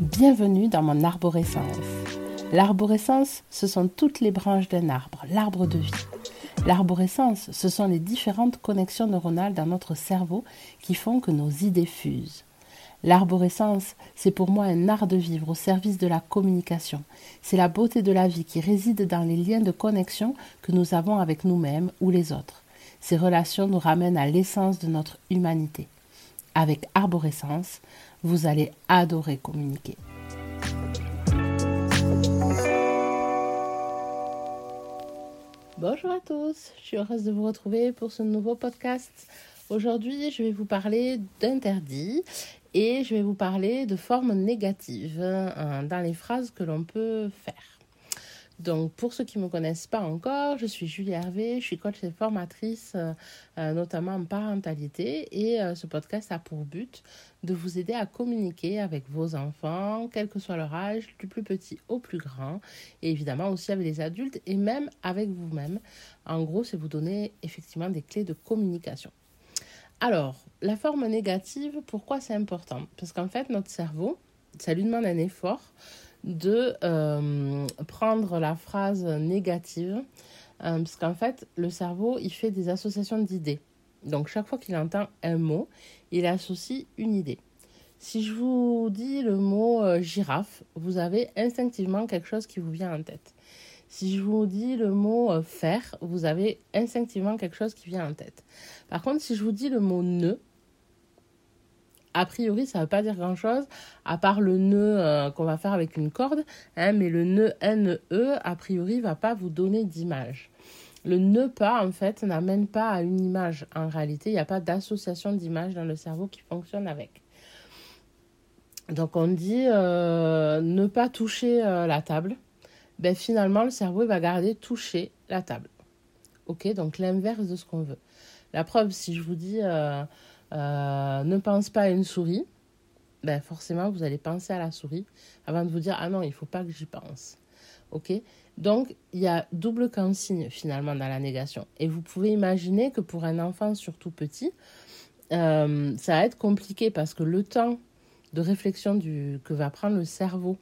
Bienvenue dans mon arborescence. L'arborescence, ce sont toutes les branches d'un arbre, l'arbre de vie. L'arborescence, ce sont les différentes connexions neuronales dans notre cerveau qui font que nos idées fusent. L'arborescence, c'est pour moi un art de vivre au service de la communication. C'est la beauté de la vie qui réside dans les liens de connexion que nous avons avec nous-mêmes ou les autres. Ces relations nous ramènent à l'essence de notre humanité. Avec Arborescence, vous allez adorer communiquer. Bonjour à tous, je suis heureuse de vous retrouver pour ce nouveau podcast. Aujourd'hui, je vais vous parler d'interdit et je vais vous parler de formes négatives hein, dans les phrases que l'on peut faire. Donc, pour ceux qui ne me connaissent pas encore, je suis Julie Hervé, je suis coach et formatrice, euh, euh, notamment en parentalité, et euh, ce podcast a pour but de vous aider à communiquer avec vos enfants, quel que soit leur âge, du plus petit au plus grand, et évidemment aussi avec les adultes et même avec vous-même. En gros, c'est vous donner effectivement des clés de communication. Alors, la forme négative, pourquoi c'est important? Parce qu'en fait, notre cerveau, ça lui demande un effort de euh, prendre la phrase négative, euh, parce qu'en fait, le cerveau, il fait des associations d'idées. Donc, chaque fois qu'il entend un mot, il associe une idée. Si je vous dis le mot euh, girafe, vous avez instinctivement quelque chose qui vous vient en tête. Si je vous dis le mot fer, vous avez instinctivement quelque chose qui vient en tête. Par contre, si je vous dis le mot nœud, a priori, ça ne veut pas dire grand-chose, à part le nœud euh, qu'on va faire avec une corde, hein, mais le nœud NE, a priori, va pas vous donner d'image. Le ne pas, en fait, n'amène pas à une image. En réalité, il n'y a pas d'association d'image dans le cerveau qui fonctionne avec. Donc, on dit euh, ne pas toucher euh, la table. Ben, finalement, le cerveau va garder toucher la table. Ok, donc l'inverse de ce qu'on veut. La preuve, si je vous dis euh, ne pense pas à une souris, ben forcément, vous allez penser à la souris avant de vous dire Ah non, il ne faut pas que j'y pense. Ok? Donc, il y a double consigne finalement dans la négation. Et vous pouvez imaginer que pour un enfant surtout petit, euh, ça va être compliqué parce que le temps de réflexion que va prendre le cerveau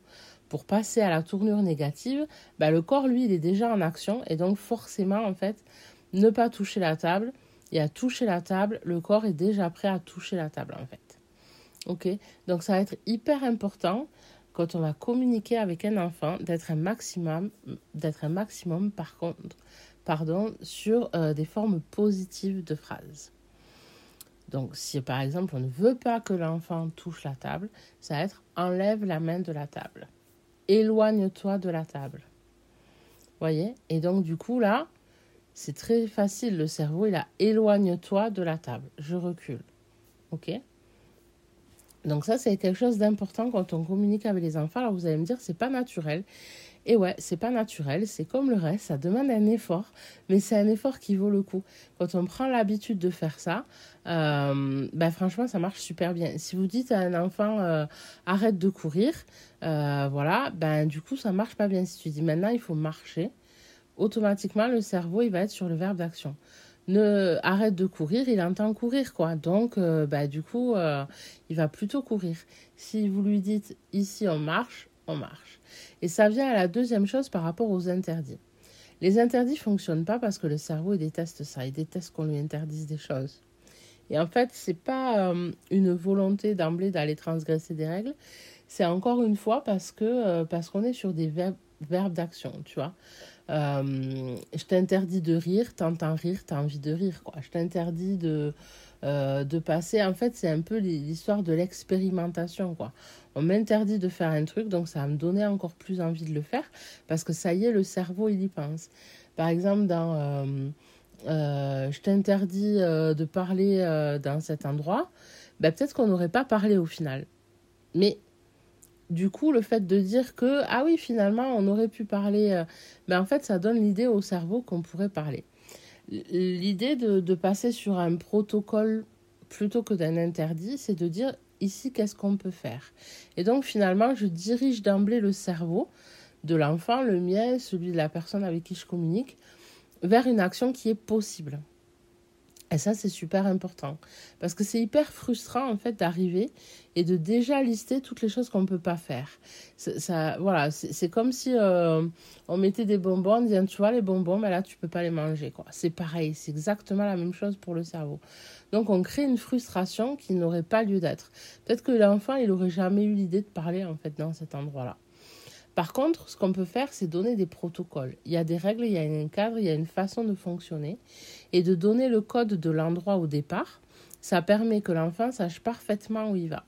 pour passer à la tournure négative, ben le corps, lui, il est déjà en action. Et donc, forcément, en fait, ne pas toucher la table, et à toucher la table, le corps est déjà prêt à toucher la table en fait. Ok? Donc ça va être hyper important quand on va communiquer avec un enfant d'être un maximum, d'être un maximum par contre, pardon, sur euh, des formes positives de phrases. Donc si par exemple on ne veut pas que l'enfant touche la table, ça va être enlève la main de la table. Éloigne-toi de la table. Voyez? Et donc du coup là, c'est très facile, le cerveau, il a éloigne-toi de la table. Je recule. OK? Donc ça, c'est quelque chose d'important quand on communique avec les enfants. Alors vous allez me dire, c'est pas naturel. Et ouais, c'est pas naturel, c'est comme le reste, ça demande un effort, mais c'est un effort qui vaut le coup. Quand on prend l'habitude de faire ça, euh, ben franchement, ça marche super bien. Si vous dites à un enfant euh, arrête de courir, euh, voilà, ben du coup, ça marche pas bien. Si tu dis maintenant il faut marcher, automatiquement, le cerveau, il va être sur le verbe d'action. Ne arrête de courir, il entend courir, quoi. Donc, euh, bah, du coup, euh, il va plutôt courir. Si vous lui dites ici on marche, on marche. Et ça vient à la deuxième chose par rapport aux interdits. Les interdits fonctionnent pas parce que le cerveau il déteste ça, il déteste qu'on lui interdise des choses. Et en fait, c'est pas euh, une volonté d'emblée d'aller transgresser des règles, c'est encore une fois parce que parce qu'on est sur des verbes d'action, tu vois. Euh, je t'interdis de rire, t'entends rire, t'as envie de rire, quoi. Je t'interdis de, euh, de passer. En fait, c'est un peu l'histoire de l'expérimentation, quoi. On m'interdit de faire un truc, donc ça va me donner encore plus envie de le faire, parce que ça y est, le cerveau, il y pense. Par exemple, dans euh, je t'interdis de parler dans cet endroit, ben, peut-être qu'on n'aurait pas parlé au final. Mais du coup, le fait de dire que, ah oui, finalement, on aurait pu parler, euh, ben en fait, ça donne l'idée au cerveau qu'on pourrait parler. L'idée de, de, passer sur un protocole plutôt que d'un interdit, c'est de dire ici, qu'est-ce qu'on peut faire? Et donc, finalement, je dirige d'emblée le cerveau de l'enfant, le mien, celui de la personne avec qui je communique, vers une action qui est possible. Et ça, c'est super important. Parce que c'est hyper frustrant, en fait, d'arriver et de déjà lister toutes les choses qu'on ne peut pas faire. Ça, voilà, c'est comme si euh, on mettait des bonbons, on disait, tu vois, les bonbons, mais là, tu peux pas les manger. C'est pareil, c'est exactement la même chose pour le cerveau. Donc, on crée une frustration qui n'aurait pas lieu d'être. Peut-être que l'enfant, il n'aurait jamais eu l'idée de parler, en fait, dans cet endroit-là. Par contre, ce qu'on peut faire, c'est donner des protocoles. Il y a des règles, il y a un cadre, il y a une façon de fonctionner. Et de donner le code de l'endroit au départ, ça permet que l'enfant sache parfaitement où il va.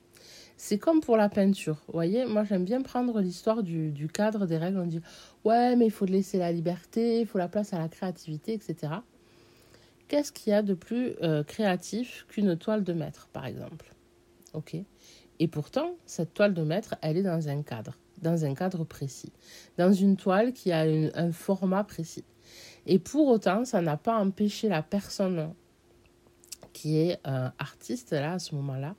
C'est comme pour la peinture. Vous voyez, moi j'aime bien prendre l'histoire du, cadre des règles. On dit, ouais, mais il faut laisser la liberté, il faut la place à la créativité, etc. Qu'est-ce qu'il y a de plus euh, créatif qu'une toile de maître, par exemple? Ok. Et pourtant, cette toile de maître, elle est dans un cadre dans un cadre précis, dans une toile qui a un format précis. Et pour autant, ça n'a pas empêché la personne qui est euh, artiste là à ce moment-là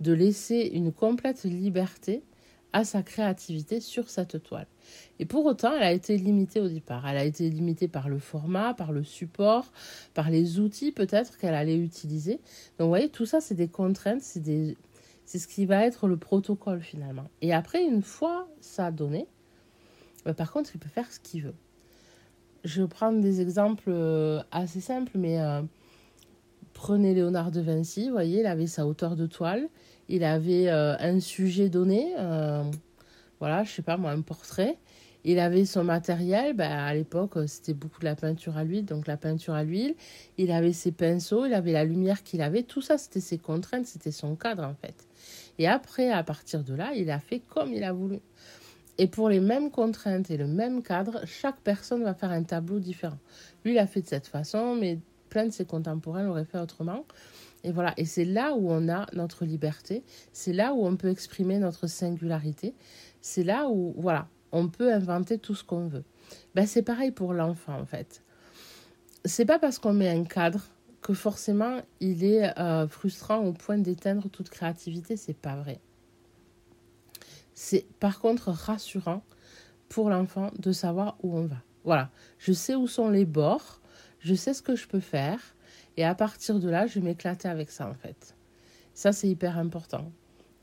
de laisser une complète liberté à sa créativité sur cette toile. Et pour autant, elle a été limitée au départ. Elle a été limitée par le format, par le support, par les outils peut-être qu'elle allait utiliser. Donc vous voyez, tout ça, c'est des contraintes, c'est des, c'est ce qui va être le protocole finalement. Et après, une fois ça donné, bah, par contre, il peut faire ce qu'il veut. Je vais prendre des exemples euh, assez simples, mais euh, prenez Léonard de Vinci, vous voyez, il avait sa hauteur de toile, il avait euh, un sujet donné, voilà, je sais pas moi, un portrait. Il avait son matériel, bah, à l'époque c'était beaucoup de la peinture à l'huile, donc la peinture à l'huile. Il avait ses pinceaux, il avait la lumière qu'il avait, tout ça c'était ses contraintes, c'était son cadre en fait. Et après, à partir de là, il a fait comme il a voulu. Et pour les mêmes contraintes et le même cadre, chaque personne va faire un tableau différent. Lui, il a fait de cette façon, mais plein de ses contemporains l'auraient fait autrement. Et voilà, et c'est là où on a notre liberté, c'est là où on peut exprimer notre singularité, c'est là où, voilà, on peut inventer tout ce qu'on veut. Ben, c'est pareil pour l'enfant, en fait. C'est pas parce qu'on met un cadre que forcément il est euh, frustrant au point d'éteindre toute créativité, c'est pas vrai. C'est par contre rassurant pour l'enfant de savoir où on va. Voilà, je sais où sont les bords, je sais ce que je peux faire, et à partir de là, je vais m'éclater avec ça en fait. Ça, c'est hyper important.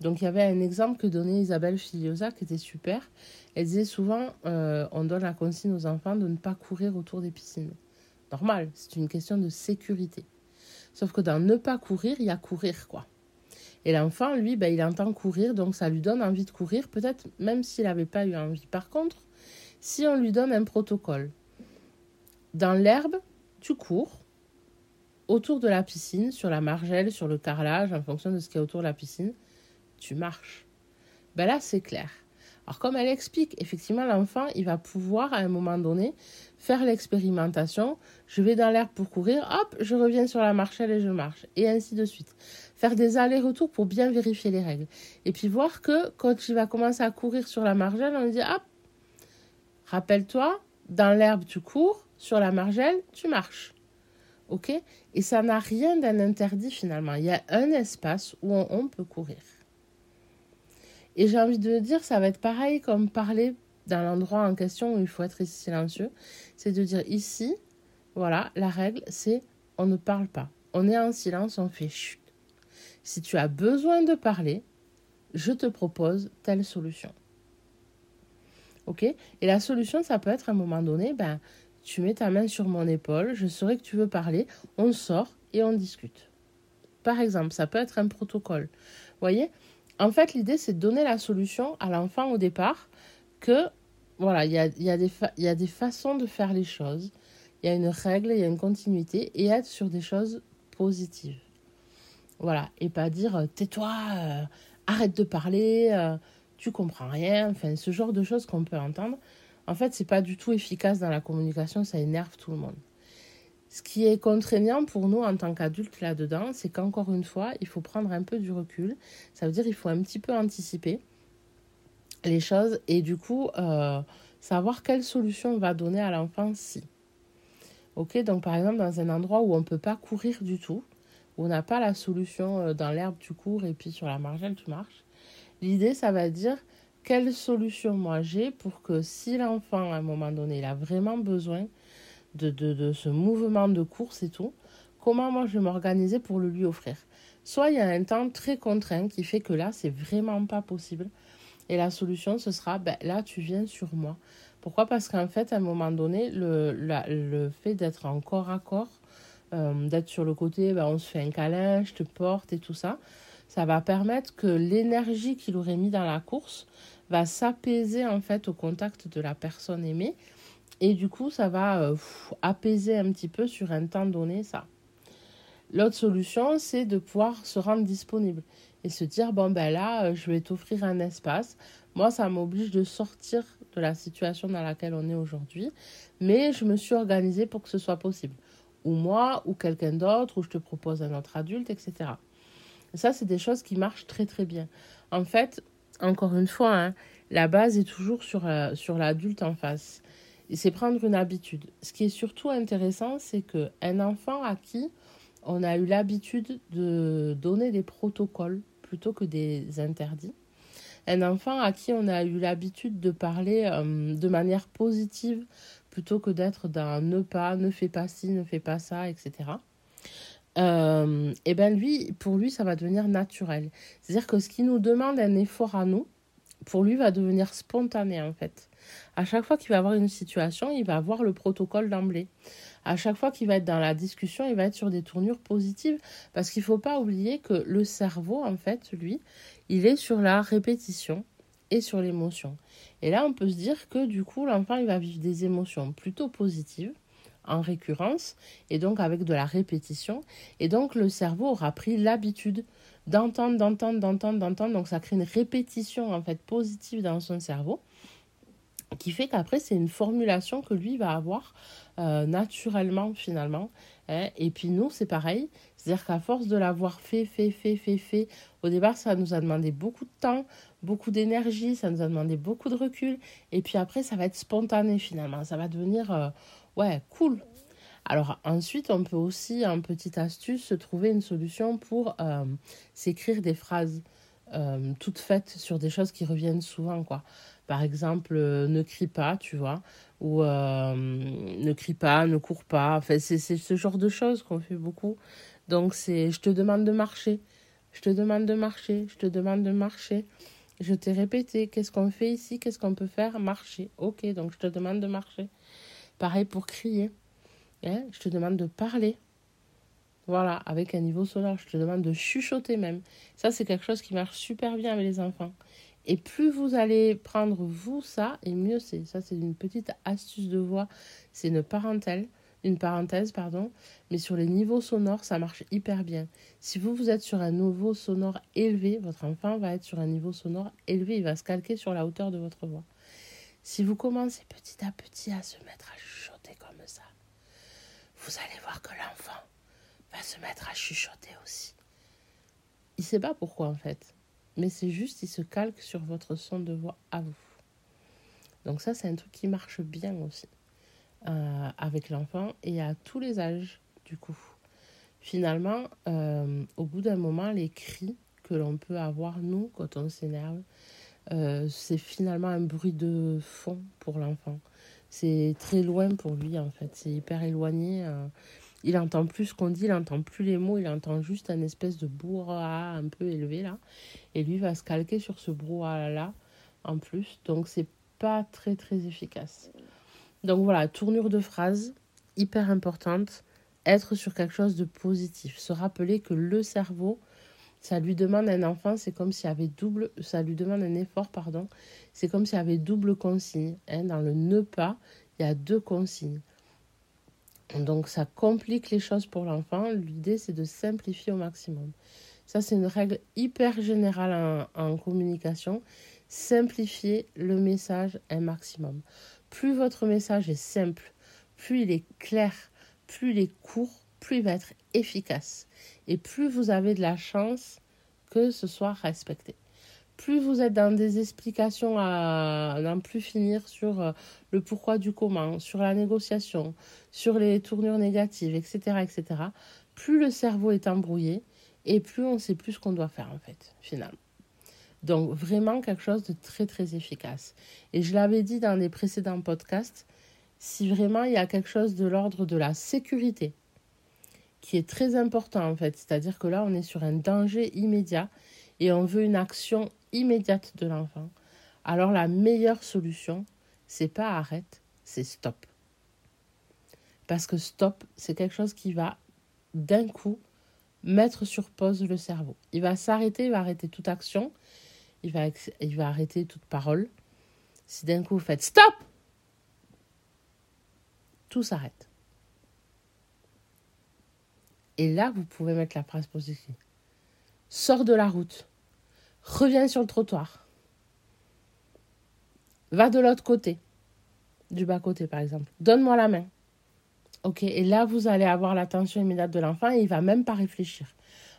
Donc il y avait un exemple que donnait Isabelle Filiosa qui était super. Elle disait souvent, euh, on donne la consigne aux enfants de ne pas courir autour des piscines normal, c'est une question de sécurité. Sauf que dans ne pas courir, il y a courir, quoi. Et l'enfant, lui, ben, il entend courir, donc ça lui donne envie de courir, peut-être même s'il n'avait pas eu envie. Par contre, si on lui donne un protocole, dans l'herbe, tu cours, autour de la piscine, sur la margelle, sur le carrelage, en fonction de ce qu'il y a autour de la piscine, tu marches. Ben là, c'est clair. Alors comme elle explique, effectivement, l'enfant, il va pouvoir à un moment donné faire l'expérimentation. Je vais dans l'air pour courir, hop, je reviens sur la marchelle et je marche, et ainsi de suite. Faire des allers-retours pour bien vérifier les règles. Et puis voir que quand il va commencer à courir sur la margelle, on dit, hop, rappelle-toi, dans l'herbe tu cours, sur la margelle tu marches. OK? Et ça n'a rien d'un interdit finalement. Il y a un espace où on peut courir. Et j'ai envie de dire, ça va être pareil comme parler dans l'endroit en question où il faut être silencieux. C'est de dire ici, voilà, la règle, c'est on ne parle pas. On est en silence, on fait chut. Si tu as besoin de parler, je te propose telle solution. Ok? Et la solution, ça peut être à un moment donné, ben, tu mets ta main sur mon épaule, je saurai que tu veux parler, on sort et on discute. Par exemple, ça peut être un protocole. Vous voyez? En fait, l'idée, c'est de donner la solution à l'enfant au départ que, voilà, il y a, y, a y a, des façons de faire les choses, il y a une règle, il y a une continuité, et être sur des choses positives. Voilà, et pas dire euh, tais-toi, euh, arrête de parler, euh, tu comprends rien, enfin, ce genre de choses qu'on peut entendre. En fait, c'est pas du tout efficace dans la communication, ça énerve tout le monde. Ce qui est contraignant pour nous en tant qu'adultes là-dedans, c'est qu'encore une fois, il faut prendre un peu du recul. Ça veut dire qu'il faut un petit peu anticiper les choses et du coup euh, savoir quelle solution on va donner à l'enfant si. Ok, donc par exemple dans un endroit où on ne peut pas courir du tout, où on n'a pas la solution euh, dans l'herbe tu cours et puis sur la margelle tu marches, l'idée ça va dire quelle solution moi j'ai pour que si l'enfant à un moment donné il a vraiment besoin de, de, ce mouvement de course et tout, comment moi je vais m'organiser pour le lui offrir. Soit il y a un temps très contraint qui fait que là, c'est vraiment pas possible. Et la solution, ce sera, ben, là, tu viens sur moi. Pourquoi? Parce qu'en fait, à un moment donné, le, le fait d'être en corps à corps, euh, d'être sur le côté, ben, on se fait un câlin, je te porte et tout ça, ça va permettre que l'énergie qu'il aurait mis dans la course va s'apaiser en fait au contact de la personne aimée. Et du coup, ça va euh, apaiser un petit peu sur un temps donné ça. L'autre solution, c'est de pouvoir se rendre disponible et se dire bon ben là, euh, je vais t'offrir un espace. Moi, ça m'oblige de sortir de la situation dans laquelle on est aujourd'hui, mais je me suis organisée pour que ce soit possible. Ou moi, ou quelqu'un d'autre, ou je te propose un autre adulte, etc. ça, c'est des choses qui marchent très très bien. En fait, encore une fois, hein, la base est toujours sur, euh, sur l'adulte en face. C'est prendre une habitude. Ce qui est surtout intéressant, c'est qu'un enfant à qui on a eu l'habitude de donner des protocoles plutôt que des interdits. Un enfant à qui on a eu l'habitude de parler euh, de manière positive plutôt que d'être dans ne pas, ne fais pas ci, ne fais pas ça, etc. Euh, et ben lui, pour lui, ça va devenir naturel. C'est-à-dire que ce qui nous demande un effort à nous, pour lui, va devenir spontané en fait. À chaque fois qu'il va avoir une situation, il va avoir le protocole d'emblée à chaque fois qu'il va être dans la discussion, il va être sur des tournures positives parce qu'il ne faut pas oublier que le cerveau, en fait, lui, il est sur la répétition et sur l'émotion. Et là, on peut se dire que du coup, l'enfant, il va vivre des émotions plutôt positives en récurrence et donc avec de la répétition. Et donc, le cerveau aura pris l'habitude d'entendre, d'entendre, d'entendre, d'entendre. Donc, ça crée une répétition en fait positive dans son cerveau qui fait qu'après, c'est une formulation que lui va avoir euh, naturellement finalement. Hein. Et puis nous, c'est pareil. C'est-à-dire qu'à force de l'avoir fait, fait, fait, fait, fait, au départ, ça nous a demandé beaucoup de temps, beaucoup d'énergie, ça nous a demandé beaucoup de recul. Et puis après, ça va être spontané finalement. Ça va devenir, euh, ouais, cool. Alors ensuite, on peut aussi, en petite astuce, se trouver une solution pour euh, s'écrire des phrases toutes faites sur des choses qui reviennent souvent, quoi. Par exemple, ne crie pas, tu vois ou euh, ne crie pas, ne cours pas. Enfin, c'est ce genre de choses qu'on fait beaucoup. Donc, c'est je te demande de marcher, je te demande de marcher, je te demande de marcher. Je t'ai répété, qu'est-ce qu'on fait ici, qu'est-ce qu'on peut faire? Marcher. Ok, donc je te demande de marcher. Pareil pour crier. Hein? Je te demande de parler. Voilà, avec un niveau sonore. Je te demande de chuchoter même. Ça, c'est quelque chose qui marche super bien avec les enfants. Et plus vous allez prendre vous ça, et mieux c'est. Ça, c'est une petite astuce de voix. C'est une une parenthèse, pardon. Mais sur les niveaux sonores, ça marche hyper bien. Si vous, vous êtes sur un niveau sonore élevé, votre enfant va être sur un niveau sonore élevé. Il va se calquer sur la hauteur de votre voix. Si vous commencez petit à petit à se mettre à chuchoter comme ça, vous allez voir que l'enfant va se mettre à chuchoter aussi. Il ne sait pas pourquoi en fait mais c'est juste, il se calque sur votre son de voix à vous. Donc ça, c'est un truc qui marche bien aussi euh, avec l'enfant et à tous les âges, du coup. Finalement, euh, au bout d'un moment, les cris que l'on peut avoir, nous, quand on s'énerve, euh, c'est finalement un bruit de fond pour l'enfant. C'est très loin pour lui, en fait. C'est hyper éloigné il entend plus ce qu'on dit, il entend plus les mots, il entend juste un espèce de brouhaha un peu élevé là. Et lui va se calquer sur ce brouhaha là en plus. Donc c'est pas très très efficace. Donc voilà, tournure de phrase hyper importante. Être sur quelque chose de positif. Se rappeler que le cerveau, ça lui demande un enfant, c'est comme s'il y avait double, ça lui demande un effort, pardon. C'est comme s'il y avait double consigne. Hein. Dans le ne pas, il y a deux consignes. Donc ça complique les choses pour l'enfant. L'idée, c'est de simplifier au maximum. Ça, c'est une règle hyper générale en, communication. Simplifier le message un maximum. Plus votre message est simple, plus il est clair, plus il est court, plus il va être efficace. Et plus vous avez de la chance que ce soit respecté plus vous êtes dans des explications à n'en plus finir sur euh, le pourquoi du comment, sur la négociation, sur les tournures négatives, etc., etc., plus le cerveau est embrouillé et plus on sait plus ce qu'on doit faire en fait, finalement. Donc vraiment quelque chose de très très efficace. Et je l'avais dit dans les précédents podcasts, si vraiment il y a quelque chose de l'ordre de la sécurité qui est très important en fait. C'est-à-dire que là, on est sur un danger immédiat et on veut une action immédiate de l'enfant. Alors la meilleure solution, c'est pas arrête, c'est stop. Parce que stop, c'est quelque chose qui va d'un coup mettre sur pause le cerveau. Il va s'arrêter, il va arrêter toute action, il va, arrêter toute parole. Si d'un coup vous faites stop, tout s'arrête. Et là, vous pouvez mettre la phrase positive. Sors de la route. Reviens sur le trottoir. Va de l'autre côté. Du bas-côté, par exemple. Donne-moi la main. Ok, et là, vous allez avoir l'attention immédiate de l'enfant et il va même pas réfléchir.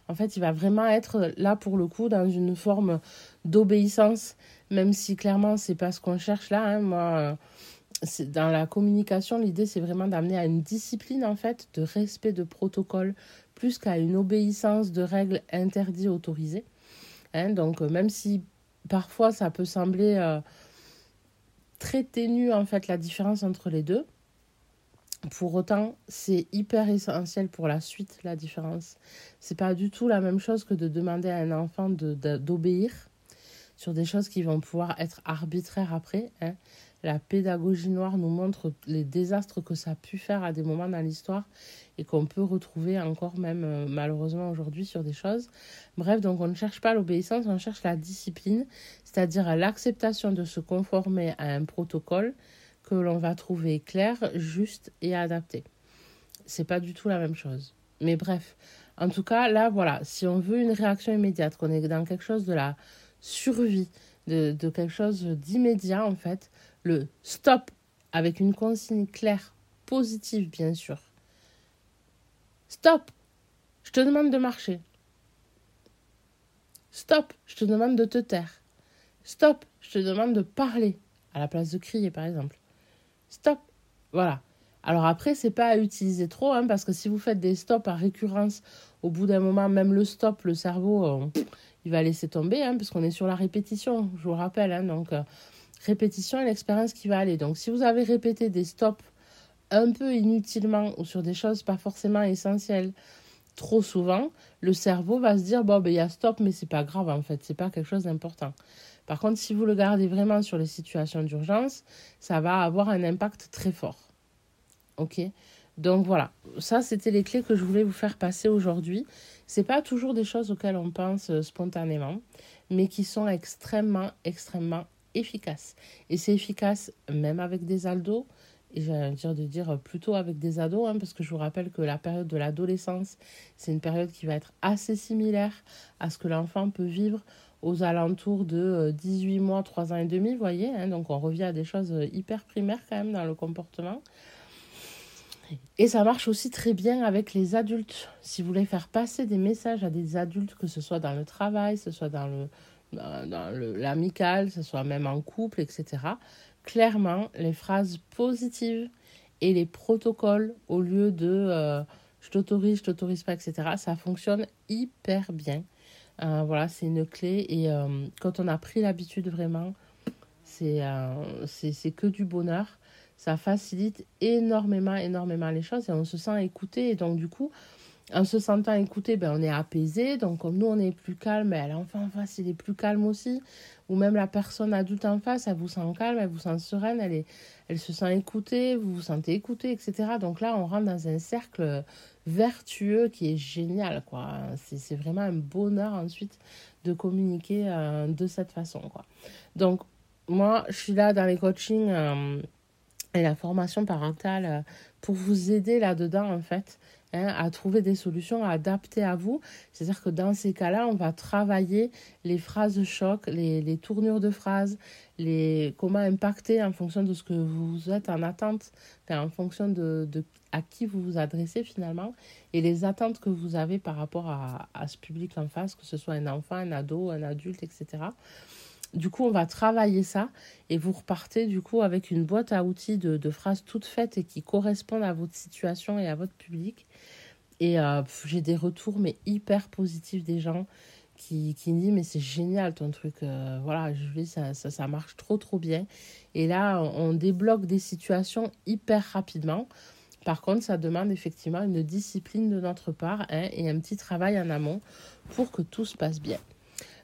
En fait, il va vraiment être là pour le coup dans une forme d'obéissance, même si clairement c'est pas ce qu'on cherche là. Hein. Dans la communication, l'idée c'est vraiment d'amener à une discipline en fait, de respect de protocole, plus qu'à une obéissance de règles interdites autorisées. Donc, même si parfois ça peut sembler euh, très ténu en fait la différence entre les deux, pour autant, c'est hyper essentiel pour la suite, la différence. C'est pas du tout la même chose que de demander à un enfant d'obéir sur des choses qui vont pouvoir être arbitraires après. Hein. La pédagogie noire nous montre les désastres que ça a pu faire à des moments dans l'histoire et qu'on peut retrouver encore même euh, malheureusement aujourd'hui sur des choses. Bref, donc on ne cherche pas l'obéissance, on cherche la discipline, c'est-à-dire l'acceptation de se conformer à un protocole que l'on va trouver clair, juste et adapté. C'est pas du tout la même chose. Mais bref, en tout cas, là, voilà, si on veut une réaction immédiate, qu'on est dans quelque chose de la survie, de, quelque chose d'immédiat, en fait, le stop avec une consigne claire, positive, bien sûr. Stop, je te demande de marcher. Stop, je te demande de te taire. Stop, je te demande de parler à la place de crier, par exemple. Stop. Voilà. Alors après, c'est pas à utiliser trop, hein, parce que si vous faites des stops à récurrence, au bout d'un moment, même le stop, le cerveau, euh, il va laisser tomber, hein, parce qu'on est sur la répétition, je vous rappelle. Hein, donc, euh, répétition et l'expérience qui va aller. Donc, si vous avez répété des stops un peu inutilement ou sur des choses pas forcément essentielles trop souvent, le cerveau va se dire bon, ben il y a stop, mais c'est pas grave en fait, c'est pas quelque chose d'important. Par contre, si vous le gardez vraiment sur les situations d'urgence, ça va avoir un impact très fort. Ok? Donc voilà, ça c'était les clés que je voulais vous faire passer aujourd'hui. C'est pas toujours des choses auxquelles on pense euh, spontanément, mais qui sont extrêmement, extrêmement efficaces. Et c'est efficace même avec des aldos, et j'ai dire de dire plutôt avec des ados, hein, parce que je vous rappelle que la période de l'adolescence, c'est une période qui va être assez similaire à ce que l'enfant peut vivre aux alentours de 18 euh, mois, 3 ans et demi, vous voyez. Hein, donc on revient à des choses euh, hyper primaires quand même dans le comportement. Et ça marche aussi très bien avec les adultes. Si vous voulez faire passer des messages à des adultes, que ce soit dans le travail, que ce soit dans le l'amical, que ce soit même en couple, etc. Clairement, les phrases positives et les protocoles au lieu de euh, je t'autorise, je t'autorise pas, etc. Ça fonctionne hyper bien. Euh, voilà, c'est une clé. Et euh, quand on a pris l'habitude vraiment, c'est que du bonheur. Ça facilite énormément, énormément les choses et on se sent écouté. Et donc, du coup, en se sentant écouté, ben, on est apaisé. Donc, comme nous, on est plus calme, ben, l'enfant en face, il est plus calme aussi. Ou même la personne adulte en face, elle vous sent calme, elle vous sent sereine, elle, est, elle se sent écoutée, vous vous sentez écouté, etc. Donc là, on rentre dans un cercle vertueux qui est génial, quoi. C'est vraiment un bonheur ensuite de communiquer euh, de cette façon, quoi. Donc, moi, je suis là dans les coachings euh, et la formation parentale euh, pour vous aider là-dedans, en fait. Hein, à trouver des solutions adaptées à vous. C'est-à-dire que dans ces cas-là, on va travailler les phrases choc, les, les tournures de phrases, les, comment impacter en fonction de ce que vous êtes en attente, en fonction de, à qui vous vous adressez finalement, et les attentes que vous avez par rapport à, à ce public en face, que ce soit un enfant, un ado, un adulte, etc. Du coup, on va travailler ça et vous repartez du coup avec une boîte à outils de, phrases toutes faites et qui correspondent à votre situation et à votre public. Et euh, j'ai des retours mais hyper positifs des gens qui, qui me disent mais c'est génial ton truc. Euh, voilà, je ça, ça, ça marche trop trop bien. Et là, on débloque des situations hyper rapidement Par contre, ça demande effectivement une discipline de notre part hein, et un petit travail en amont pour que tout se passe bien.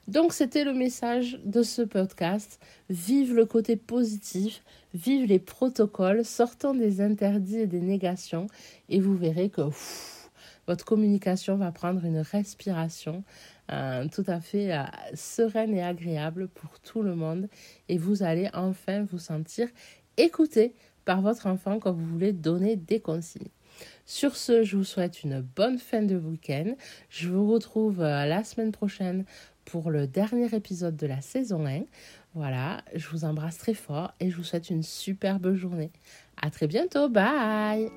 Donc c'était le message de ce podcast. Vive le côté positif, vive les protocoles, sortons des interdits et des négations et vous verrez que votre communication va prendre une respiration euh, tout à fait euh, sereine et agréable pour tout le monde et vous allez enfin vous sentir écouté par votre enfant quand vous voulez donner des consignes. Sur ce, je vous souhaite une bonne fin de week-end. Je vous retrouve euh, la semaine prochaine pour le dernier épisode de la saison 1. Voilà, je vous embrasse très fort et je vous souhaite une superbe journée. À très bientôt, bye